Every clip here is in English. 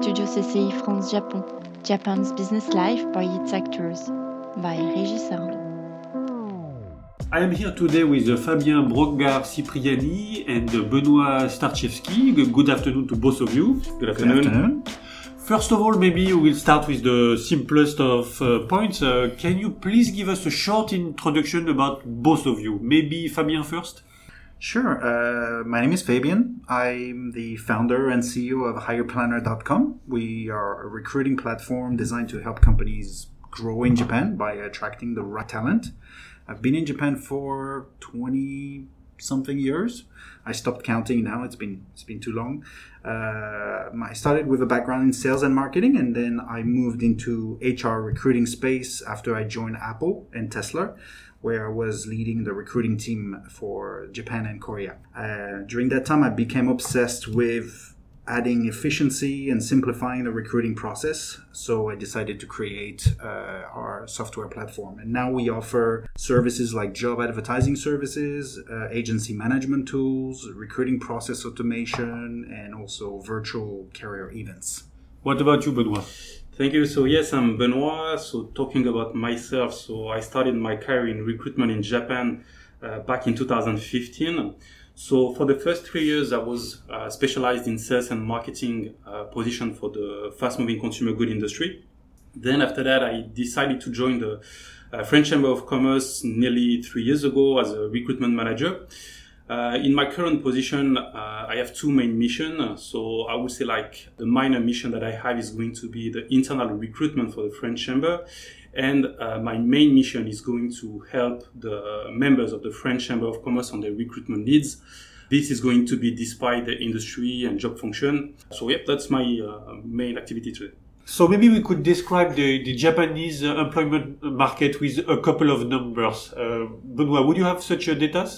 Studio CCI France Japon, Japan's business life by its actors, by Régis Arnaud. I am here today with Fabien Brocgard Cipriani and Benoit Starchevsky. Good afternoon to both of you. Good afternoon. Good afternoon. First of all, maybe we will start with the simplest of uh, points. Uh, can you please give us a short introduction about both of you? Maybe Fabien first? Sure. Uh, my name is Fabien. I'm the founder and CEO of HirePlanner.com. We are a recruiting platform designed to help companies grow in Japan by attracting the right talent. I've been in Japan for 20 something years. I stopped counting now. It's been it's been too long. Uh, I started with a background in sales and marketing, and then I moved into HR recruiting space after I joined Apple and Tesla where I was leading the recruiting team for Japan and Korea. Uh, during that time, I became obsessed with adding efficiency and simplifying the recruiting process. So I decided to create uh, our software platform. And now we offer services like job advertising services, uh, agency management tools, recruiting process automation, and also virtual career events. What about you, Benoit? Thank you. So yes, I'm Benoit. So talking about myself, so I started my career in recruitment in Japan uh, back in 2015. So for the first three years, I was uh, specialized in sales and marketing uh, position for the fast-moving consumer good industry. Then after that, I decided to join the uh, French Chamber of Commerce nearly three years ago as a recruitment manager. Uh, in my current position, uh, I have two main missions. So I would say like the minor mission that I have is going to be the internal recruitment for the French Chamber. And uh, my main mission is going to help the members of the French Chamber of Commerce on their recruitment needs. This is going to be despite the industry and job function. So yep, that's my uh, main activity today. So maybe we could describe the, the Japanese employment market with a couple of numbers. Uh, Benoit, would you have such a data?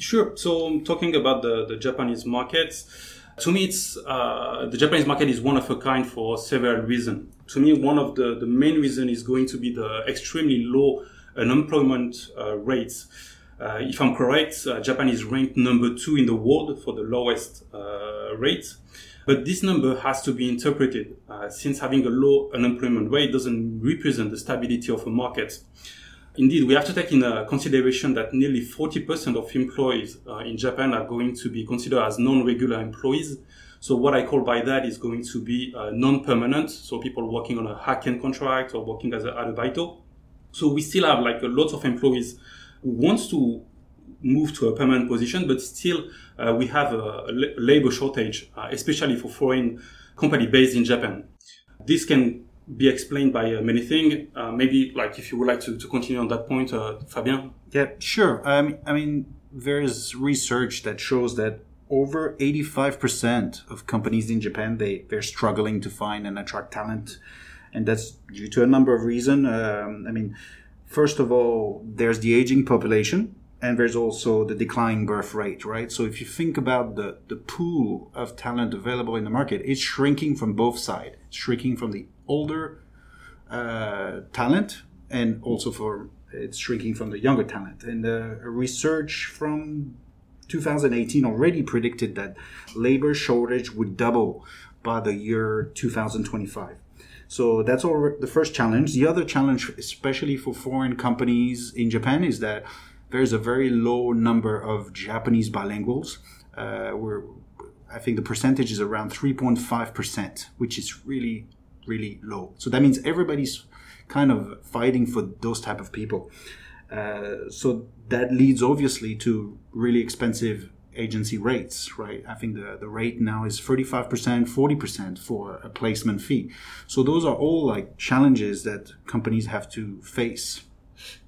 Sure. So talking about the, the Japanese markets, to me, it's uh, the Japanese market is one of a kind for several reasons. To me, one of the, the main reason is going to be the extremely low unemployment uh, rates. Uh, if I'm correct, uh, Japan is ranked number two in the world for the lowest uh, rate. But this number has to be interpreted uh, since having a low unemployment rate doesn't represent the stability of a market. Indeed, we have to take in uh, consideration that nearly 40% of employees uh, in Japan are going to be considered as non-regular employees. So what I call by that is going to be uh, non-permanent. So people working on a hack-end contract or working as a arubaito. So we still have like a lot of employees who wants to move to a permanent position, but still uh, we have a labor shortage, uh, especially for foreign company based in Japan. This can be explained by uh, many things. Uh, maybe, like, if you would like to, to continue on that point, uh, Fabien. Yeah, sure. Um, I mean, there's research that shows that over 85% of companies in Japan they they're struggling to find and attract talent, and that's due to a number of reasons. Um, I mean, first of all, there's the aging population. And there's also the declining birth rate, right? So if you think about the, the pool of talent available in the market, it's shrinking from both sides. Shrinking from the older uh, talent and also for it's shrinking from the younger talent. And uh, research from 2018 already predicted that labor shortage would double by the year 2025. So that's all the first challenge. The other challenge, especially for foreign companies in Japan, is that there's a very low number of Japanese bilinguals. Uh, we're, I think the percentage is around 3.5%, which is really really low. So that means everybody's kind of fighting for those type of people. Uh, so that leads obviously to really expensive agency rates, right? I think the, the rate now is 35%, 40% for a placement fee. So those are all like challenges that companies have to face.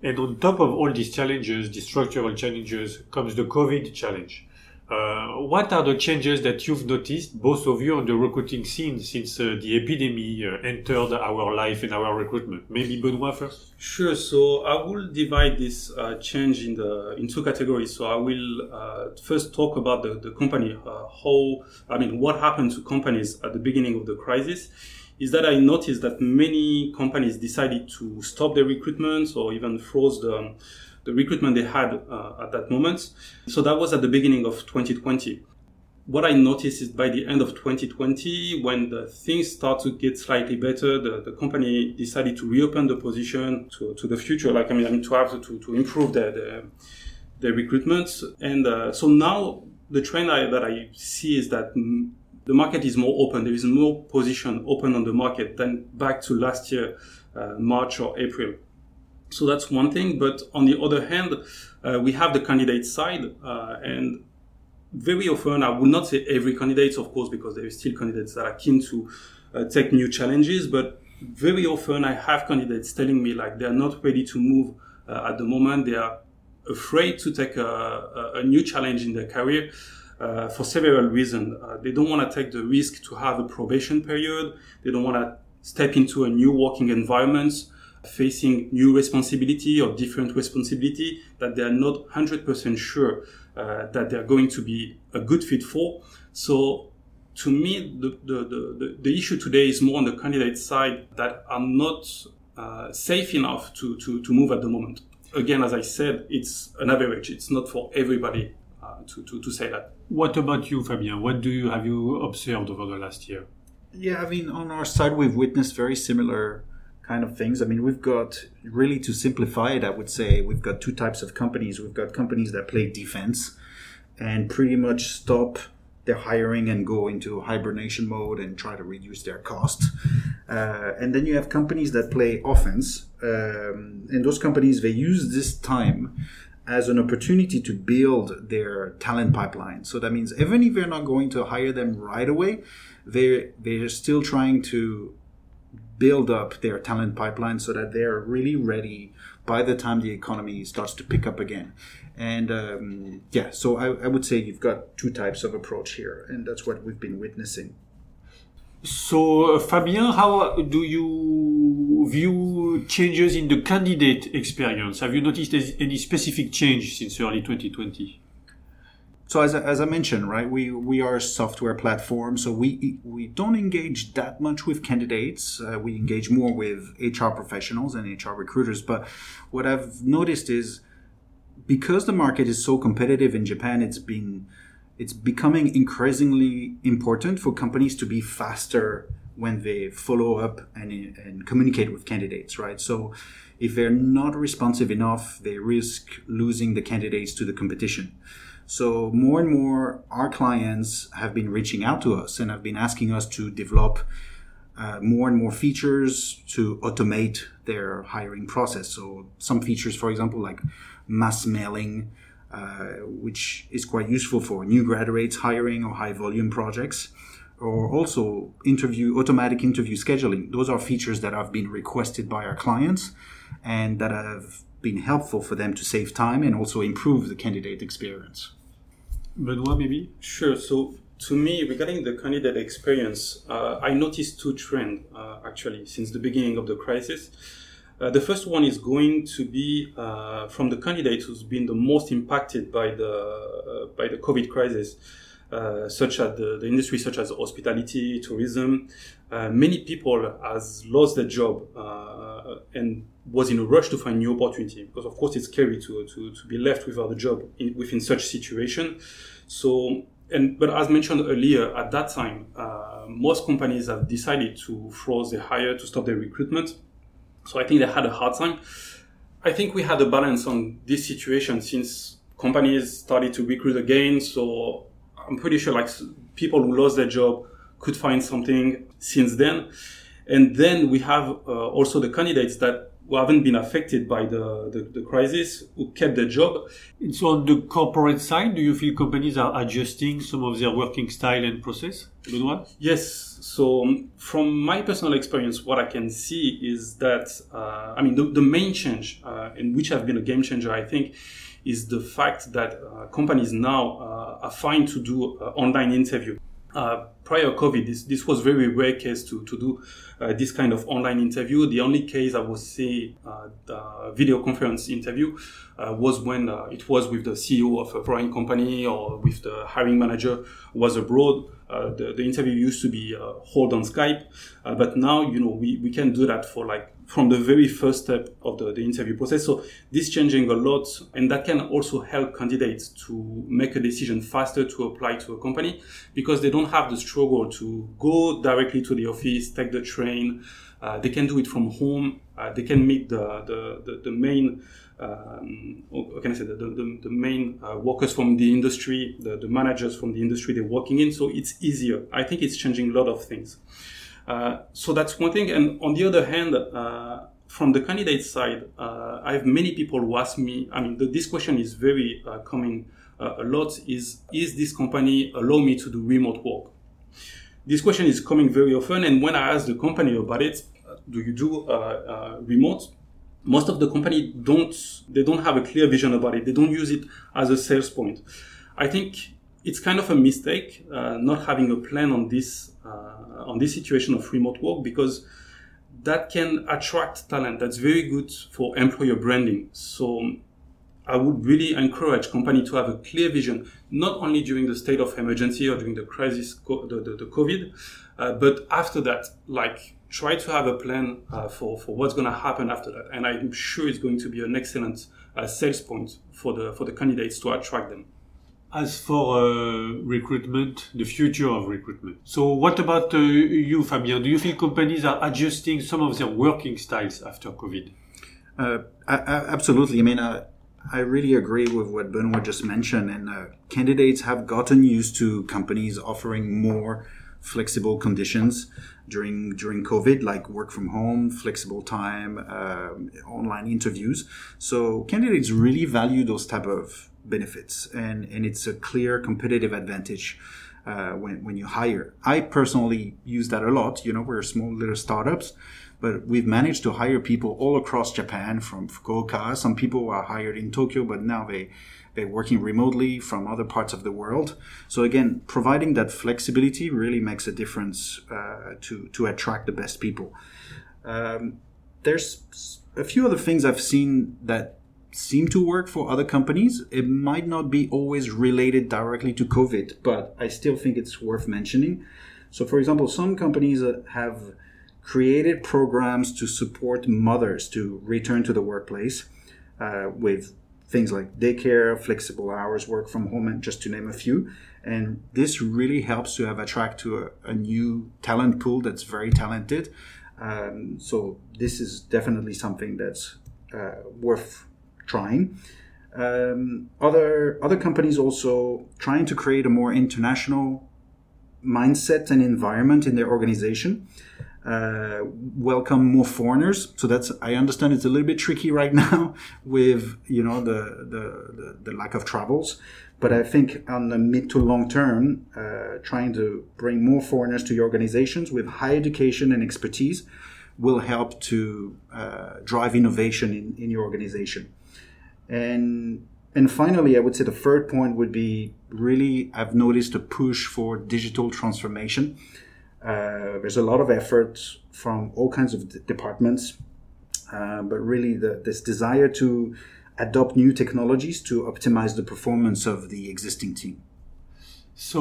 And on top of all these challenges, these structural challenges, comes the COVID challenge. Uh, what are the changes that you've noticed, both of you, on the recruiting scene since uh, the epidemic uh, entered our life and our recruitment? Maybe Benoit first. Sure. So I will divide this change in the in two categories. So I will first talk about the the company, how I mean what happened to companies at the beginning of the crisis. Is that I noticed that many companies decided to stop their recruitment or even froze the the recruitment they had uh, at that moment. So that was at the beginning of 2020. what I noticed is by the end of 2020, when the things start to get slightly better, the, the company decided to reopen the position to, to the future. Like, I mean, I mean to have to, to improve their, their, their recruitment. And uh, so now the trend I, that I see is that the market is more open. There is more position open on the market than back to last year, uh, March or April. So that's one thing. But on the other hand, uh, we have the candidate side, uh, and very often, I would not say every candidate, of course, because there are still candidates that are keen to uh, take new challenges, but very often I have candidates telling me like they're not ready to move uh, at the moment. They are afraid to take a, a, a new challenge in their career. Uh, for several reasons. Uh, they don't want to take the risk to have a probation period. They don't want to step into a new working environment, facing new responsibility or different responsibility that they are not 100% sure uh, that they're going to be a good fit for. So to me, the, the, the, the, issue today is more on the candidate side that are not uh, safe enough to, to, to move at the moment. Again, as I said, it's an average. It's not for everybody uh, to, to, to say that. What about you, Fabien? What do you have you observed over the last year? Yeah, I mean, on our side, we've witnessed very similar kind of things. I mean, we've got really to simplify it, I would say we've got two types of companies. We've got companies that play defense and pretty much stop their hiring and go into hibernation mode and try to reduce their cost. Uh, and then you have companies that play offense, um, and those companies they use this time as an opportunity to build their talent pipeline. So that means even if they're not going to hire them right away, they're they're still trying to build up their talent pipeline so that they're really ready by the time the economy starts to pick up again. And um, yeah, so I, I would say you've got two types of approach here, and that's what we've been witnessing. So, uh, Fabien, how do you view changes in the candidate experience? Have you noticed any specific change since early 2020? So, as, as I mentioned, right, we, we are a software platform, so we we don't engage that much with candidates. Uh, we engage more with HR professionals and HR recruiters. But what I've noticed is because the market is so competitive in Japan, it's been it's becoming increasingly important for companies to be faster when they follow up and, and communicate with candidates, right? So if they're not responsive enough, they risk losing the candidates to the competition. So more and more, our clients have been reaching out to us and have been asking us to develop uh, more and more features to automate their hiring process. So some features, for example, like mass mailing, uh, which is quite useful for new graduates hiring or high volume projects or also interview automatic interview scheduling those are features that have been requested by our clients and that have been helpful for them to save time and also improve the candidate experience benoit maybe? Sure. So to me regarding the candidate experience uh, i noticed two trends uh, actually since the beginning of the crisis. Uh, the first one is going to be uh, from the candidate who's been the most impacted by the uh, by the COVID crisis, uh, such as the, the, industry such as hospitality, tourism. Uh, many people has lost their job uh, and was in a rush to find new opportunity because of course it's scary to, to, to be left without a job in, within such situation. So and but as mentioned earlier, at that time, most companies have decided to freeze their hire to stop their recruitment so I think they had a hard time. I think we had a balance on this situation since companies started to recruit again. So I'm pretty sure like people who lost their job could find something since then. And then we have uh, also the candidates that who haven't been affected by the, the, the, crisis, who kept their job. So on the corporate side, do you feel companies are adjusting some of their working style and process? Benoit? Yes. So um, from my personal experience, what I can see is that, uh, I mean, the, the main change, uh, in which have been a game changer, I think, is the fact that uh, companies now uh, are fine to do uh, online interview. Uh, prior COVID, this, this was very rare case to, to do uh, this kind of online interview. The only case I would say uh, the video conference interview was when it was with the CEO of a foreign company or with the hiring manager was abroad. The, the interview used to be held on Skype, but now you know we, we can do that for like from the very first step of the, the interview process. So this changing a lot, and that can also help candidates to make a decision faster to apply to a company because they don't have the struggle to go directly to the office, take the train. Uh, they can do it from home. Uh, they can meet the the, the, the main um, can I say the, the, the main uh, workers from the industry, the, the managers from the industry they're working in. So it's easier. I think it's changing a lot of things. Uh, so that's one thing. And on the other hand, uh, from the candidate side, uh, I have many people who ask me. I mean, the, this question is very coming a lot. Is is this company allow me to do remote work? This question is coming very often, and when I ask the company about it, do you do remote? most of the company don't they don't have a clear vision about it they don't use it as a sales point i think it's kind of a mistake uh, not having a plan on this uh, on this situation of remote work because that can attract talent that's very good for employer branding so i would really encourage company to have a clear vision not only during the state of emergency or during the crisis the, the, the covid uh, but after that like try to have a plan uh, for, for what's going to happen after that. And I'm sure it's going to be an excellent uh, sales point for the, for the candidates to attract them. As for uh, recruitment, the future of recruitment. So, what about uh, you, Fabien? Do you feel companies are adjusting some of their working styles after COVID? Uh, absolutely. I mean, uh, I really agree with what Benoit just mentioned. And candidates have gotten used to companies offering more flexible conditions during during COVID, like work from home, flexible time, um, online interviews. So candidates really value those type of benefits, and and it's a clear competitive advantage. Uh, when, when you hire, I personally use that a lot. You know, we're small little startups, but we've managed to hire people all across Japan from Fukuoka. Some people are hired in Tokyo, but now they they're working remotely from other parts of the world. So again, providing that flexibility really makes a difference uh, to to attract the best people. Um, there's a few other things I've seen that seem to work for other companies. It might not be always related directly to COVID, but I still think it's worth mentioning. So, for example, some companies uh, have created programs to support mothers to return to the workplace uh, with things like daycare, flexible hours, work from home, and just to name a few. And this really helps to have attract to a, a new talent pool that's very talented. Um, so this is definitely something that's uh, worth trying. Um, other other companies also trying to create a more international mindset and environment in their organization uh, welcome more foreigners. So that's I understand it's a little bit tricky right now with you know the the, the, the lack of travels, but I think on the mid to long term, uh, trying to bring more foreigners to your organizations with high education and expertise will help to uh, drive innovation in, in your organization. And and finally, I would say the third point would be really I've noticed a push for digital transformation. Uh, there's a lot of effort from all kinds of d- departments, uh, but really the, this desire to adopt new technologies to optimize the performance of the existing team. So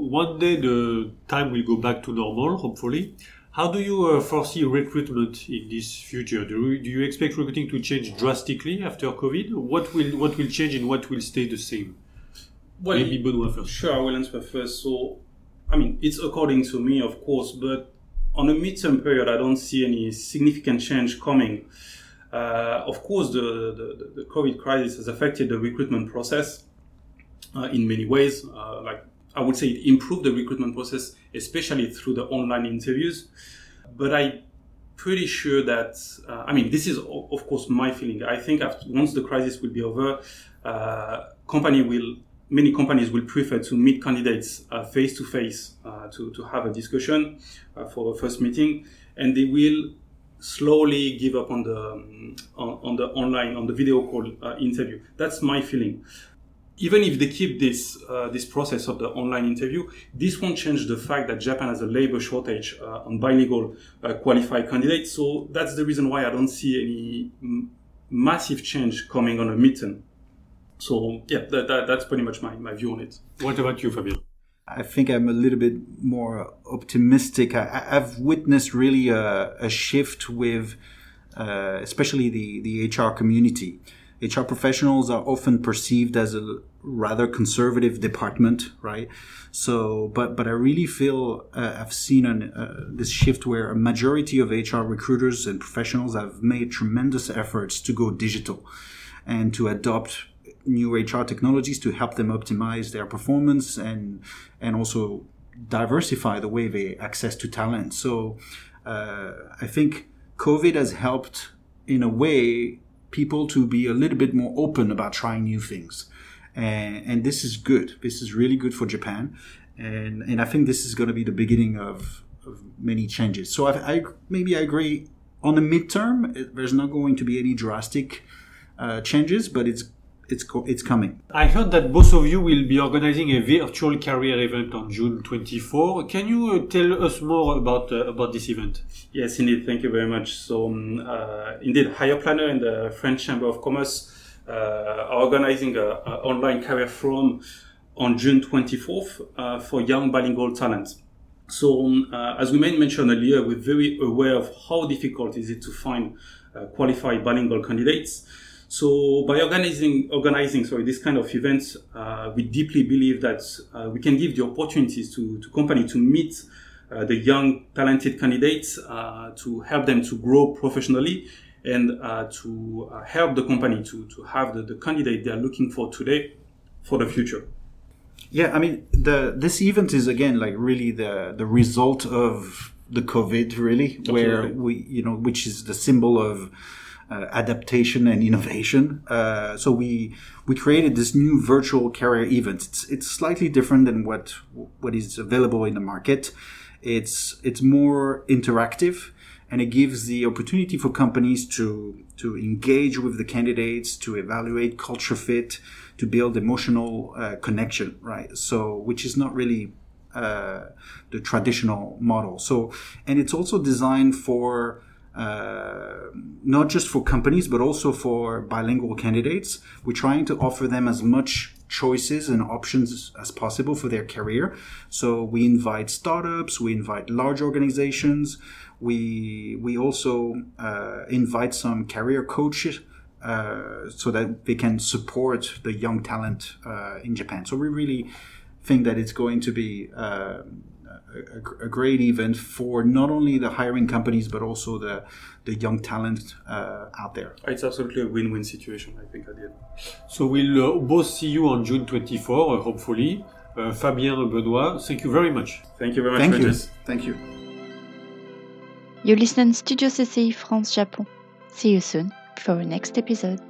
one day the time will go back to normal, hopefully. How do you uh, foresee recruitment in this future? Do you, do you expect recruiting to change drastically after COVID? What will what will change and what will stay the same? Well, Maybe Benoit first. Sure, I will answer first. So I mean, it's according to me, of course, but on a midterm period, I don't see any significant change coming. Uh, of course, the, the, the, COVID crisis has affected the recruitment process uh, in many ways. Uh, like I would say, it improved the recruitment process, especially through the online interviews. But I'm pretty sure that uh, I mean, this is of course my feeling. I think after, once the crisis will be over, uh, company will many companies will prefer to meet candidates face to face to to have a discussion uh, for a first meeting, and they will slowly give up on the um, on, on, the online on the video call uh, interview. That's my feeling. Even if they keep this uh, this process of the online interview, this won't change the fact that Japan has a labor shortage uh, on bilingual uh, qualified candidates. So that's the reason why I don't see any m- massive change coming on a midterm. So yeah, that, that, that's pretty much my, my view on it. What about you, Fabien? I think I'm a little bit more optimistic. I, have witnessed really a, a shift with, uh, especially the, the HR community. HR professionals are often perceived as a rather conservative department, right? So, but but I really feel uh, I've seen an, uh, this shift where a majority of HR recruiters and professionals have made tremendous efforts to go digital and to adopt new HR technologies to help them optimize their performance and and also diversify the way they access to talent. So uh, I think COVID has helped in a way people to be a little bit more open about trying new things. And, and this is good. This is really good for Japan. And, and I think this is going to be the beginning of, of many changes. So I, I, maybe I agree on the midterm, there's not going to be any drastic uh, changes, but it's it's it's coming. I heard that both of you will be organizing a virtual career event on June 24. Can you uh, tell us more about uh, about this event? Yes, indeed. Thank you very much. So, um, uh, indeed, HirePlanner and the French Chamber of Commerce uh, are organizing an online career forum on June 24th uh, for young bilingual talents. So, um, uh, as we made mention earlier, we're very aware of how difficult is it to find qualified bilingual candidates. So by organizing, organizing, sorry, this kind of events, uh, we deeply believe that uh, we can give the opportunities to, to company to meet uh, the young, talented candidates, uh, to help them to grow professionally and uh, to uh, help the company to, to have the, the candidate they are looking for today for the future. Yeah, I mean, the this event is again like really the the result of the COVID, really, Absolutely. where we, you know, which is the symbol of uh, adaptation and innovation. Uh, so we we created this new virtual career event. It's it's slightly different than what what is available in the market. It's it's more interactive and it gives the opportunity for companies to to engage with the candidates, to evaluate culture fit, to build emotional uh, connection, right? So which is not really uh, the traditional model. So and it's also designed for uh, not just for companies but also for bilingual candidates. We're trying to offer them as much choices and options as possible for their career. So we invite startups, we invite large organizations, we we also uh, invite some career coaches. Uh, so that they can support the young talent uh, in Japan. So we really think that it's going to be uh, a, a, great event for not only the hiring companies but also the the young talent uh, out there. It's absolutely a win-win situation, I think, at the end. So we'll uh, both see you on June 24, uh, hopefully. Uh, Fabien, Benoit, thank you very much. Thank you very much. Thank you. Thank you. You listen Studio CCI France Japon. See you soon for our next episode.